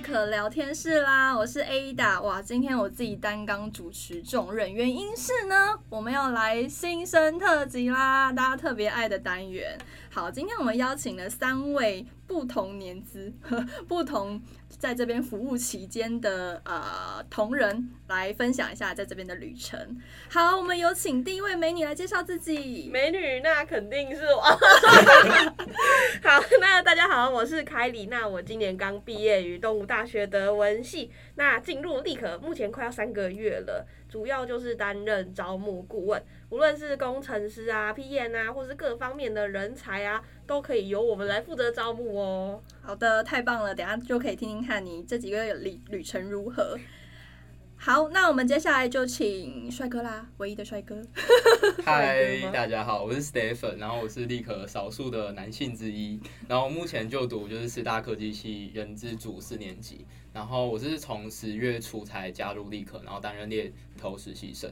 可聊天室啦，我是 Ada。哇，今天我自己担纲主持重任，原因是呢，我们要来新生特辑啦，大家特别爱的单元。好，今天我们邀请了三位不同年资、不同在这边服务期间的呃同仁来分享一下在这边的旅程。好，我们有请第一位美女来介绍自己。美女，那肯定是我。好，那大家好，我是凯里。那我今年刚毕业于东吴大学德文系，那进入立可目前快要三个月了，主要就是担任招募顾问。无论是工程师啊、PM 啊，或是各方面的人才啊，都可以由我们来负责招募哦。好的，太棒了，等下就可以听听看你这几个月旅旅程如何。好，那我们接下来就请帅哥啦，唯一的帅哥。嗨，大家好，我是 Stephen，然后我是立可少数的男性之一，然后目前就读就是师大科技系人资组四年级，然后我是从十月初才加入立可，然后担任猎头实习生。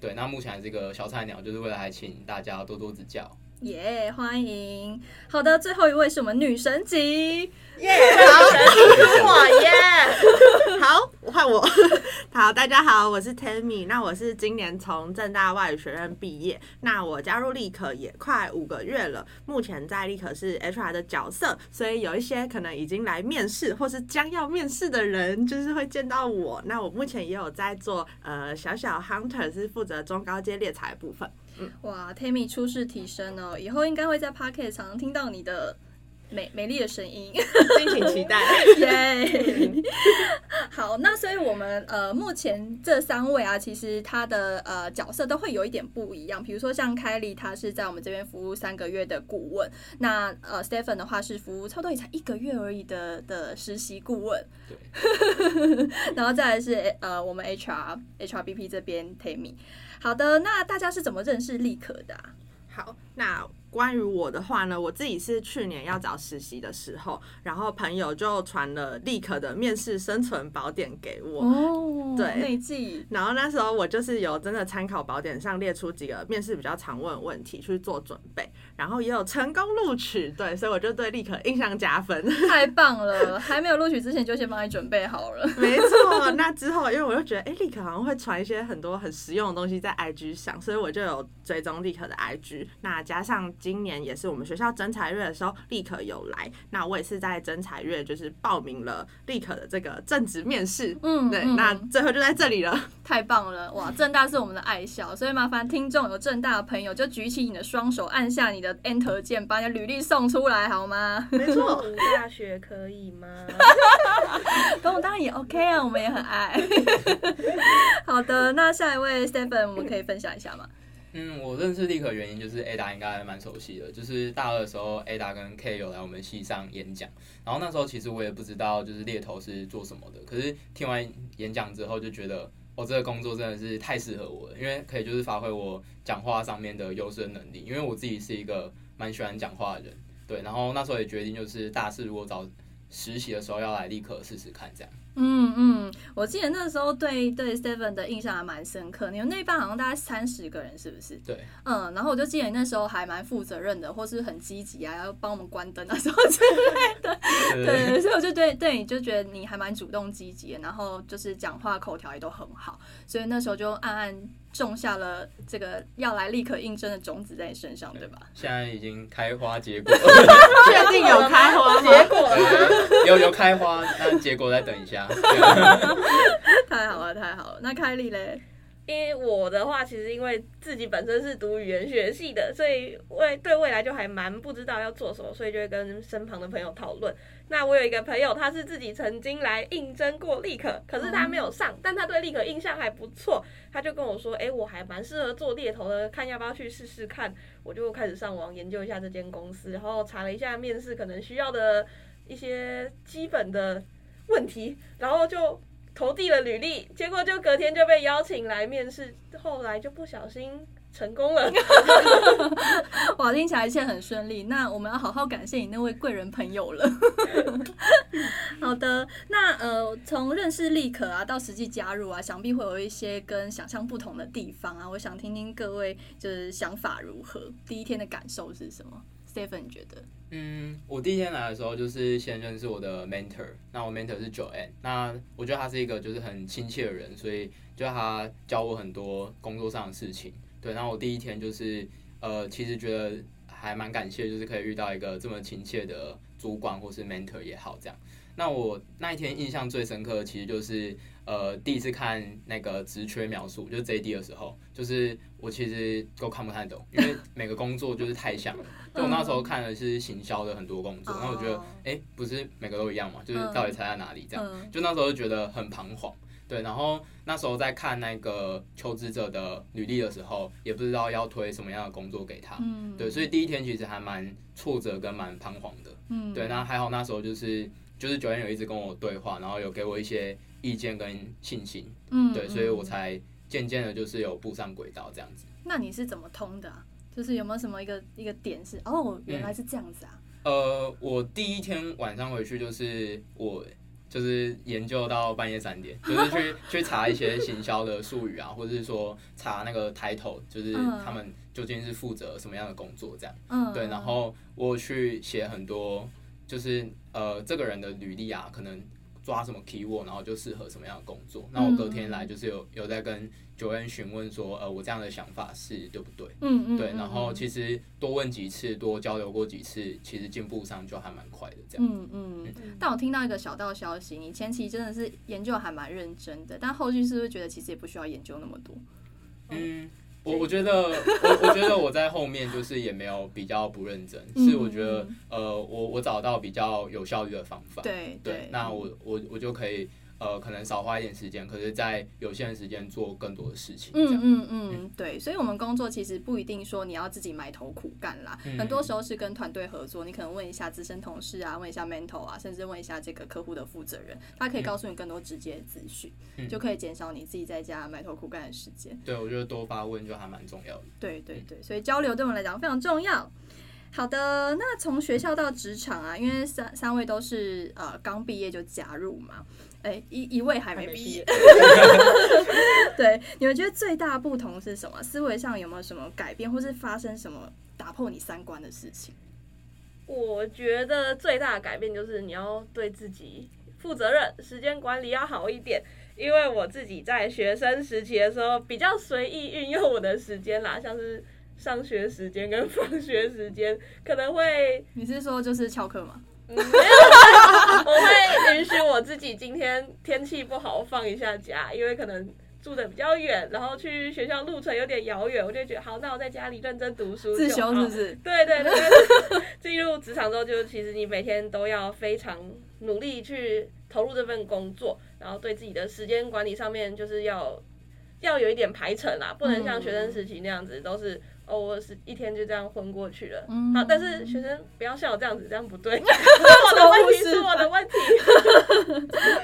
对，那目前还是个小菜鸟，就是为了还请大家多多指教。耶，yeah, 欢迎。好的，最后一位是我们女神级。耶，好，是我耶。好，换我。好，大家好，我是 Tammy。那我是今年从正大外语学院毕业。那我加入立可也快五个月了，目前在立可是 HR 的角色，所以有一些可能已经来面试或是将要面试的人，就是会见到我。那我目前也有在做呃小小 Hunter，是负责中高阶猎才部分。哇，Tammy 初试提升哦，以后应该会在 Pocket 常常听到你的美美丽的声音，敬请期待。耶好，那所以我们呃目前这三位啊，其实他的呃角色都会有一点不一样。比如说像凯莉，他是在我们这边服务三个月的顾问；那呃 Stephen 的话是服务差不多也才一个月而已的的实习顾问。对。然后再来是呃我们 HR HRBP 这边 Tammy。好的，那大家是怎么认识立可的？好，那。关于我的话呢，我自己是去年要找实习的时候，然后朋友就传了立可的面试生存宝典给我。哦，对，内记。然后那时候我就是有真的参考宝典上列出几个面试比较常问的问题去做准备，然后也有成功录取。对，所以我就对立可印象加分。太 棒了，还没有录取之前就先帮你准备好了。没错，那之后因为我就觉得，哎，立可好像会传一些很多很实用的东西在 IG 上，所以我就有追踪立可的 IG。那加上。今年也是我们学校征才月的时候，立可有来。那我也是在征才月，就是报名了立可的这个正职面试。嗯，对，嗯、那最后就在这里了。太棒了，哇！正大是我们的爱校，所以麻烦听众有正大的朋友就举起你的双手，按下你的 Enter 键，把你的履历送出来好吗？没错，东吴大学可以吗？东 吴当然也 OK 啊，我们也很爱。好的，那下一位 Stephen，我们可以分享一下吗？嗯，我认识立可原因就是 Ada 应该还蛮熟悉的，就是大二的时候 Ada 跟 K 有来我们系上演讲，然后那时候其实我也不知道就是猎头是做什么的，可是听完演讲之后就觉得，我、哦、这个工作真的是太适合我了，因为可以就是发挥我讲话上面的优势能力，因为我自己是一个蛮喜欢讲话的人，对，然后那时候也决定就是大四如果找实习的时候要来立可试试看这样。嗯嗯，我记得那时候对对 Steven 的印象还蛮深刻。你们那一班好像大概三十个人，是不是？对。嗯，然后我就记得你那时候还蛮负责任的，或是很积极啊，要帮我们关灯啊什么之类的。对，对，所以我就对对你就觉得你还蛮主动积极，然后就是讲话口条也都很好，所以那时候就暗暗种下了这个要来立刻应征的种子在你身上，对吧？现在已经开花结果，确定有开花结果 有有开花，但结果再等一下。太好了，太好了。那凯莉嘞？因为我的话，其实因为自己本身是读语言学系的，所以未对未来就还蛮不知道要做什么，所以就会跟身旁的朋友讨论。那我有一个朋友，他是自己曾经来应征过立可，可是他没有上，但他对立可印象还不错，他就跟我说：“哎，我还蛮适合做猎头的，看要不要去试试看。”我就开始上网研究一下这间公司，然后查了一下面试可能需要的一些基本的问题，然后就。投递了履历，结果就隔天就被邀请来面试，后来就不小心成功了。哇，听起来一切很顺利。那我们要好好感谢你那位贵人朋友了。好的，那呃，从认识立可啊到实际加入啊，想必会有一些跟想象不同的地方啊。我想听听各位就是想法如何，第一天的感受是什么？？Stephen 觉得？嗯，我第一天来的时候就是先认识我的 mentor，那我 mentor 是 Joanne，那我觉得他是一个就是很亲切的人，所以就他教我很多工作上的事情。对，然后我第一天就是呃，其实觉得还蛮感谢，就是可以遇到一个这么亲切的主管或是 mentor 也好这样。那我那一天印象最深刻的，其实就是呃第一次看那个职缺描述，就是 JD 的时候，就是我其实都看不太懂，因为每个工作就是太像了。就我那时候看的是行销的很多工作，那我觉得哎，不是每个都一样嘛，就是到底差在哪里这样？就那时候就觉得很彷徨。对，然后那时候在看那个求职者的履历的时候，也不知道要推什么样的工作给他。对，所以第一天其实还蛮挫折跟蛮彷徨的。对，那还好那时候就是。就是九月有一直跟我对话，然后有给我一些意见跟信心，嗯，对，所以我才渐渐的，就是有步上轨道这样子。那你是怎么通的啊？就是有没有什么一个一个点是哦，原来是这样子啊？嗯，呃，我第一天晚上回去就是我就是研究到半夜三点，就是去 去查一些行销的术语啊，或者是说查那个 title，就是他们究竟是负责什么样的工作这样，嗯，对，然后我去写很多。就是呃，这个人的履历啊，可能抓什么 keyword，然后就适合什么样的工作。那我隔天来就是有有在跟 Joanne 询问说，呃，我这样的想法是对不对？嗯嗯。对，然后其实多问几次，多交流过几次，其实进步上就还蛮快的。这样。嗯嗯。但我听到一个小道消息，你前期真的是研究还蛮认真的，但后续是不是觉得其实也不需要研究那么多？嗯。我我觉得 我我觉得我在后面就是也没有比较不认真，是我觉得呃我我找到比较有效率的方法，对对，那我我我就可以。呃，可能少花一点时间，可是，在有限的时间做更多的事情。嗯嗯嗯，对，所以，我们工作其实不一定说你要自己埋头苦干啦，嗯、很多时候是跟团队合作。你可能问一下资深同事啊，问一下 mentor 啊，甚至问一下这个客户的负责人，他可以告诉你更多直接的资讯，嗯、就可以减少你自己在家埋头苦干的时间。对，我觉得多发问就还蛮重要的。对对对，所以交流对我们来讲非常重要。好的，那从学校到职场啊，因为三三位都是呃刚毕业就加入嘛。哎，一一位还没毕业。对，你们觉得最大不同是什么？思维上有没有什么改变，或是发生什么打破你三观的事情？我觉得最大的改变就是你要对自己负责任，时间管理要好一点。因为我自己在学生时期的时候比较随意运用我的时间啦，像是上学时间跟放学时间可能会。你是说就是翘课吗？嗯，没有，我会允许我自己今天天气不好放一下假，因为可能住的比较远，然后去学校路程有点遥远，我就觉得好，那我在家里认真读书。自修是不是？对对对。进入职场之后，就其实你每天都要非常努力去投入这份工作，然后对自己的时间管理上面就是要要有一点排程啦，不能像学生时期那样子都是。哦，我是一天就这样昏过去了。嗯、好，但是学生不要像我这样子，这样不对。是我的问题，是我的问题。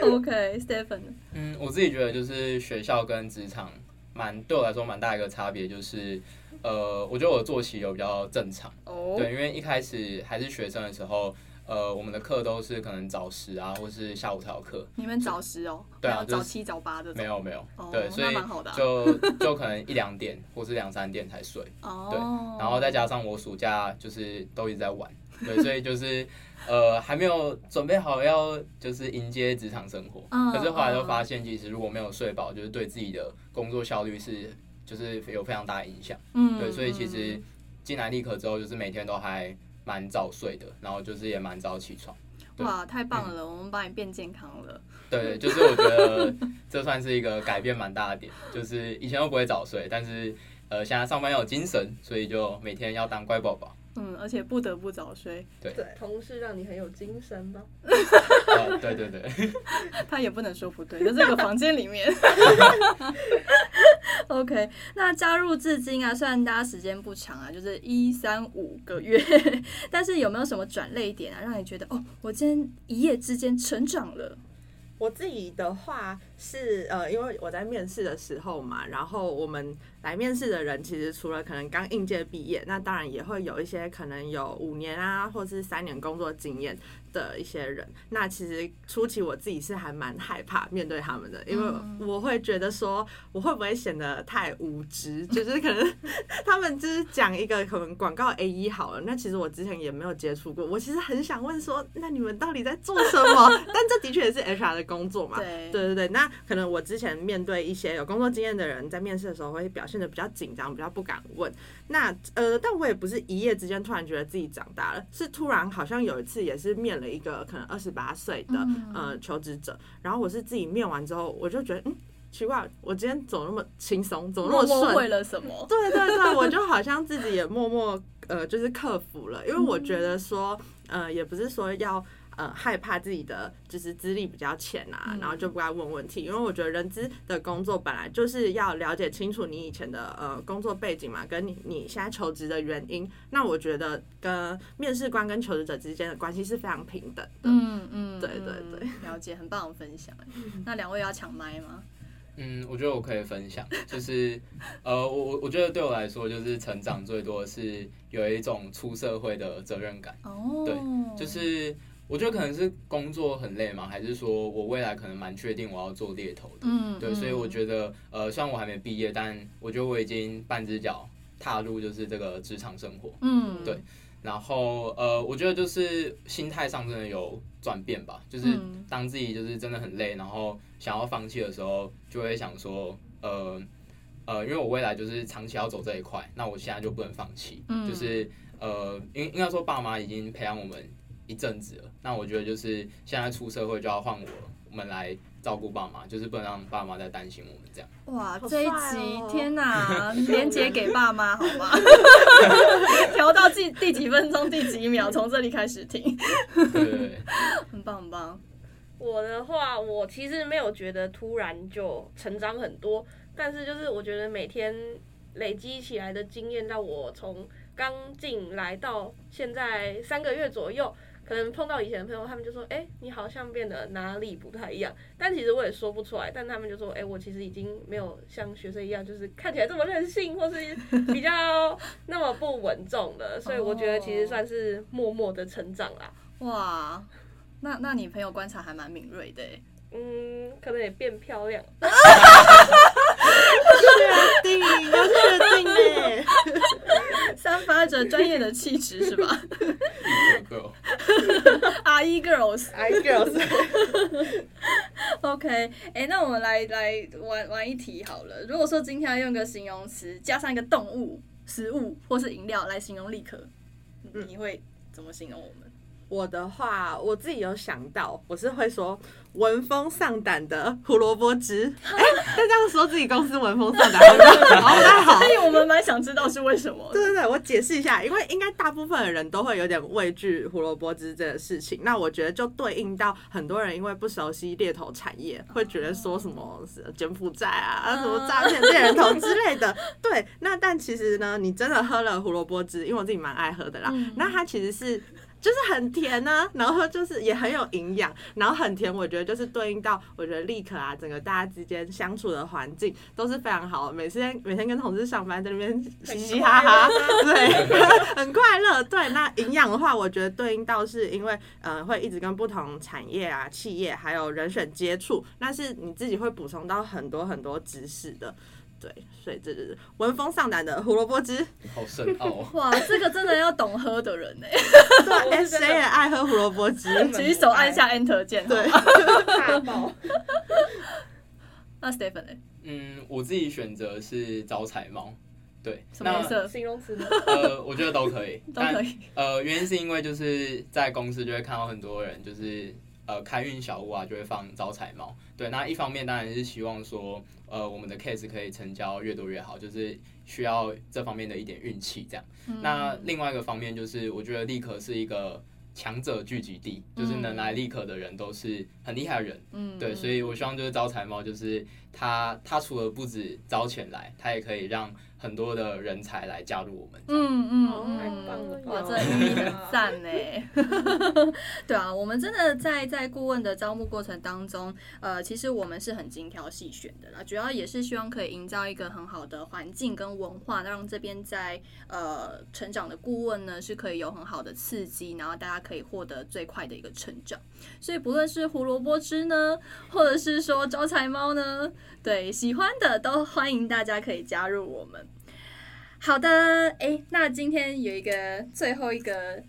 OK，Stephen。嗯，我自己觉得就是学校跟职场蛮对我来说蛮大一个差别，就是呃，我觉得我的作息有比较正常。哦。对，因为一开始还是学生的时候。呃，我们的课都是可能早十啊，或是下午才有课。你们早十哦？对啊，早七早八的。没有没有，对，所以就就可能一两点或是两三点才睡。哦。对，然后再加上我暑假就是都一直在玩，对，所以就是呃还没有准备好要就是迎接职场生活。可是后来就发现，其实如果没有睡饱，就是对自己的工作效率是就是有非常大的影响。嗯。对，所以其实进来立可之后，就是每天都还。蛮早睡的，然后就是也蛮早起床。哇，太棒了！嗯、我们帮你变健康了。对，就是我觉得这算是一个改变蛮大的点，就是以前都不会早睡，但是呃，现在上班要有精神，所以就每天要当乖宝宝。嗯，而且不得不早睡。对，同事让你很有精神吗？呃，对对对。他也不能说不对，在这个房间里面。OK，那加入至今啊，虽然大家时间不长啊，就是一三五个月，但是有没有什么转泪点啊，让你觉得哦，我今天一夜之间成长了？我自己的话是呃，因为我在面试的时候嘛，然后我们来面试的人，其实除了可能刚应届毕业，那当然也会有一些可能有五年啊，或是三年工作经验。的一些人。那其实初期我自己是还蛮害怕面对他们的，因为我会觉得说我会不会显得太无知，就是可能他们就是讲一个可能广告 A 一好了，那其实我之前也没有接触过，我其实很想问说，那你们到底在做什么？但这的确也是 H R 的工作嘛。对对对对，那可能我之前面对一些有工作经验的人，在面试的时候会表现的比较紧张，比较不敢问。那呃，但我也不是一夜之间突然觉得自己长大了，是突然好像有一次也是面了一个可能二十八岁的呃求职者，然后我是自己面完之后，我就觉得嗯奇怪，我今天走那么轻松，怎么那么顺？为了什么？对对对，我就好像自己也默默呃就是克服了，因为我觉得说呃也不是说要。呃，害怕自己的就是资历比较浅啊，然后就不该问问题，因为我觉得人资的工作本来就是要了解清楚你以前的呃工作背景嘛，跟你你现在求职的原因。那我觉得跟面试官跟求职者之间的关系是非常平等的。嗯嗯，对对对，了解，很棒的分享。那两位要抢麦吗？嗯，我觉得我可以分享，就是呃，我我我觉得对我来说，就是成长最多的是有一种出社会的责任感。哦，对，就是。我觉得可能是工作很累嘛，还是说我未来可能蛮确定我要做猎头的，嗯，对，所以我觉得，呃，虽然我还没毕业，但我觉得我已经半只脚踏入就是这个职场生活，嗯，对，然后呃，我觉得就是心态上真的有转变吧，就是当自己就是真的很累，然后想要放弃的时候，就会想说，呃呃，因为我未来就是长期要走这一块，那我现在就不能放弃，嗯，就是呃，应应该说爸妈已经培养我们。一阵子了，那我觉得就是现在出社会就要换我们来照顾爸妈，就是不能让爸妈再担心我们这样。哇，这一集、哦、天哪，连接给爸妈好吗？调到第第几分钟第几秒，从这里开始听。对，很棒很棒。我的话，我其实没有觉得突然就成长很多，但是就是我觉得每天累积起来的经验，让我从刚进来到现在三个月左右。可能碰到以前的朋友，他们就说：“哎、欸，你好像变得哪里不太一样。”但其实我也说不出来。但他们就说：“哎、欸，我其实已经没有像学生一样，就是看起来这么任性，或是比较那么不稳重的。”所以我觉得其实算是默默的成长啦。哇，那那你朋友观察还蛮敏锐的。嗯，可能也变漂亮。确定，要确定耶。散发着专业的气质是吧 IE girls，IE girls。OK，哎、欸，那我们来来玩玩一题好了。如果说今天要用个形容词加上一个动物、食物或是饮料来形容立可，你会怎么形容我们？我的话，我自己有想到，我是会说闻风丧胆的胡萝卜汁。哎、欸，但这样说自己公司闻风丧胆，好不 好？所以我们蛮想知道是为什么。对对对，我解释一下，因为应该大部分的人都会有点畏惧胡萝卜汁这个事情。那我觉得就对应到很多人因为不熟悉猎头产业，会觉得说什么柬埔寨啊、什么诈骗猎人头之类的。对，那但其实呢，你真的喝了胡萝卜汁，因为我自己蛮爱喝的啦。那它其实是。就是很甜呢、啊，然后就是也很有营养，然后很甜，我觉得就是对应到我觉得立刻啊，整个大家之间相处的环境都是非常好。每天每天跟同事上班在那边嘻嘻哈哈，对，很快乐。对，那营养的话，我觉得对应到是因为呃会一直跟不同产业啊、企业还有人选接触，那是你自己会补充到很多很多知识的。对，所以这就是闻风丧胆的胡萝卜汁，好深奥。哇，这个真的要懂喝的人呢。对，谁也爱喝胡萝卜汁，举手按下 Enter 键。对，大爆。那 Stephen 呢？嗯，我自己选择是招财猫。对，什么颜色？形容词呢？呃，我觉得都可以，都可以。呃，原因是因为就是在公司就会看到很多人就是。呃，开运小屋啊，就会放招财猫。对，那一方面当然是希望说，呃，我们的 case 可以成交越多越好，就是需要这方面的一点运气这样。嗯、那另外一个方面就是，我觉得立可是一个强者聚集地，就是能来立可的人都是很厉害的人。嗯，对，所以我希望就是招财猫，就是他他除了不止招钱来，他也可以让很多的人才来加入我们。嗯嗯嗯，哇，这寓意很赞呢。对啊，我们真的在在顾问的招募过程当中，呃，其实我们是很精挑细选的啦，主要也是希望可以营造一个很好的环境跟文化，让这边在呃成长的顾问呢是可以有很好的刺激，然后大家可以获得最快的一个成长。所以不论是胡萝卜汁呢，或者是说招财猫呢。对，喜欢的都欢迎大家可以加入我们。好的，哎，那今天有一个最后一个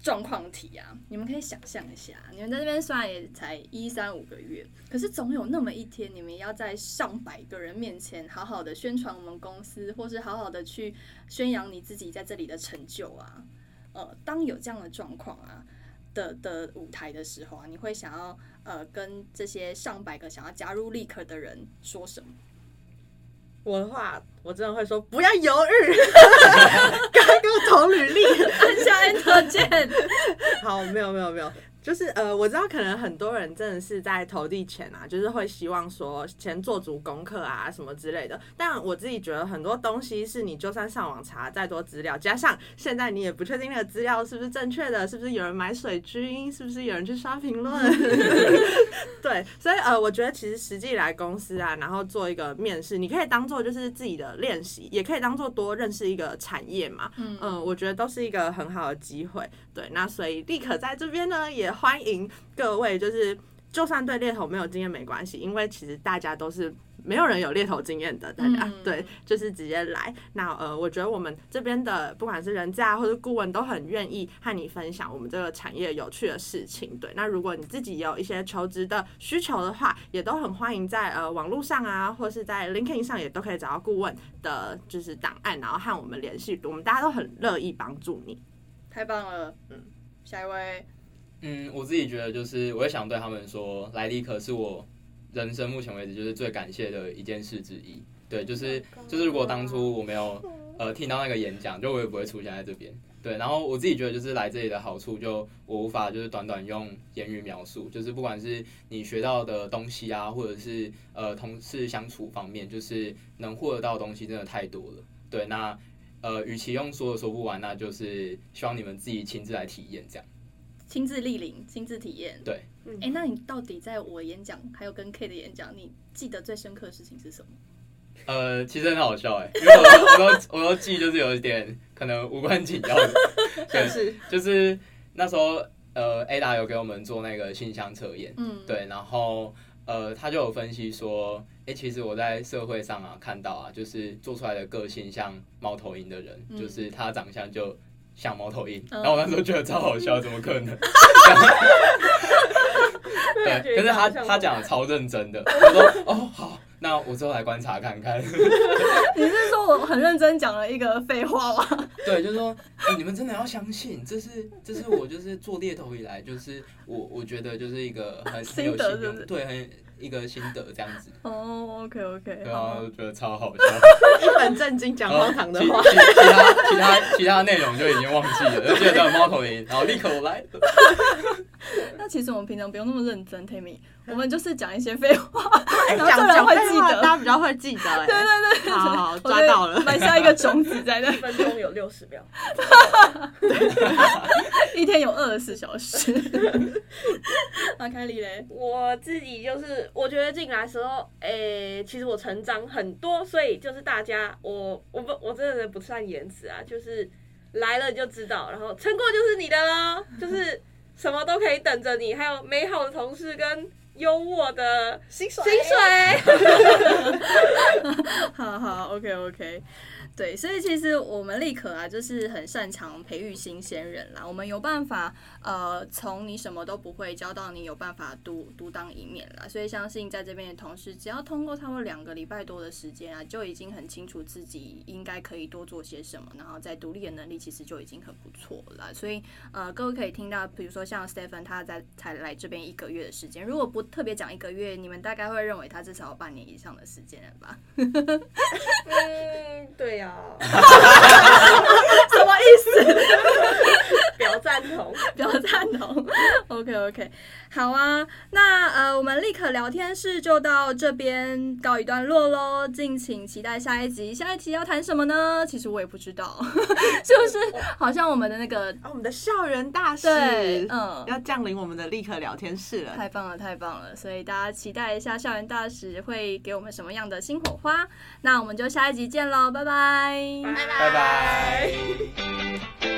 状况题啊，你们可以想象一下，你们在这边虽然也才一三五个月，可是总有那么一天，你们要在上百个人面前好好的宣传我们公司，或是好好的去宣扬你自己在这里的成就啊。呃，当有这样的状况啊的的舞台的时候啊，你会想要呃跟这些上百个想要加入立刻的人说什么？我的话，我真的会说不要犹豫，赶快给我投履历，按下 Enter 键。好，没有没有没有。就是呃，我知道可能很多人真的是在投递前啊，就是会希望说先做足功课啊什么之类的。但我自己觉得很多东西是你就算上网查再多资料，加上现在你也不确定那个资料是不是正确的，是不是有人买水军，是不是有人去刷评论？对，所以呃，我觉得其实实际来公司啊，然后做一个面试，你可以当做就是自己的练习，也可以当做多认识一个产业嘛。嗯嗯，我觉得都是一个很好的机会。对，那所以立可在这边呢也。欢迎各位，就是就算对猎头没有经验没关系，因为其实大家都是没有人有猎头经验的，大家、嗯、对，就是直接来。那呃，我觉得我们这边的不管是人资或者顾问都很愿意和你分享我们这个产业有趣的事情。对，那如果你自己有一些求职的需求的话，也都很欢迎在呃网络上啊，或是在 LinkedIn 上也都可以找到顾问的，就是档案，然后和我们联系，我们大家都很乐意帮助你。太棒了，嗯，下一位。嗯，我自己觉得就是，我也想对他们说，来立可是我人生目前为止就是最感谢的一件事之一。对，就是就是如果当初我没有呃听到那个演讲，就我也不会出现在这边。对，然后我自己觉得就是来这里的好处，就我无法就是短短用言语描述，就是不管是你学到的东西啊，或者是呃同事相处方面，就是能获得到的东西真的太多了。对，那呃与其用说的说不完，那就是希望你们自己亲自来体验这样。亲自莅临，亲自体验。对，哎、欸，那你到底在我演讲，还有跟 K 的演讲，你记得最深刻的事情是什么？呃，其实很好笑哎，因为我都我都 我都记，就是有一点可能无关紧要的，对，是就是那时候呃，Ada 有给我们做那个信箱测验，嗯，对，然后呃，他就有分析说，哎、欸，其实我在社会上啊看到啊，就是做出来的个性像猫头鹰的人，嗯、就是他长相就。像猫头鹰，然后我那时候觉得超好笑，怎么可能？对，可是他他讲的超认真的，他说哦好，那我之后来观察看看。你是说我很认真讲了一个废话吗？对，就是说、欸、你们真的要相信，这是这是我就是做猎头以来，就是我我觉得就是一个很很有信用，对很。一个心得这样子。哦、oh,，OK OK，对啊，觉得超好笑，一本正经讲荒唐的话，其其他其他其他内容就已经忘记了，就觉得猫头鹰，然后立刻我来。那其实我们平常不用那么认真，Tammy，我们就是讲一些废话，然后讲人会记得，大家比较会记得，对对对，好好抓到了，埋下一个种子在那。一分钟有六十秒，一天有二十四小时。那凯莉嘞，我自己就是我觉得进来的时候，诶、欸，其实我成长很多，所以就是大家，我我不我真的不算言辞啊，就是来了就知道，然后成果就是你的喽，就是。什么都可以等着你，还有美好的同事跟优渥的薪水。薪水，好好，OK OK。对，所以其实我们立可啊，就是很擅长培育新鲜人啦。我们有办法，呃，从你什么都不会教到你有办法独独当一面啦。所以相信在这边的同事，只要通过差不多两个礼拜多的时间啊，就已经很清楚自己应该可以多做些什么，然后在独立的能力其实就已经很不错了。所以呃，各位可以听到，比如说像 Stephen 他在才来这边一个月的时间，如果不特别讲一个月，你们大概会认为他至少有半年以上的时间了吧？嗯，对呀。么 意思？表赞同，表赞同。OK OK，好啊，那呃，我们立刻聊天室就到这边告一段落喽，敬请期待下一集。下一集要谈什么呢？其实我也不知道，是不是？好像我们的那个，啊、我们的校园大使，嗯，要降临我们的立刻聊天室了。太棒了，太棒了！所以大家期待一下校园大使会给我们什么样的新火花。那我们就下一集见喽，拜拜，拜拜。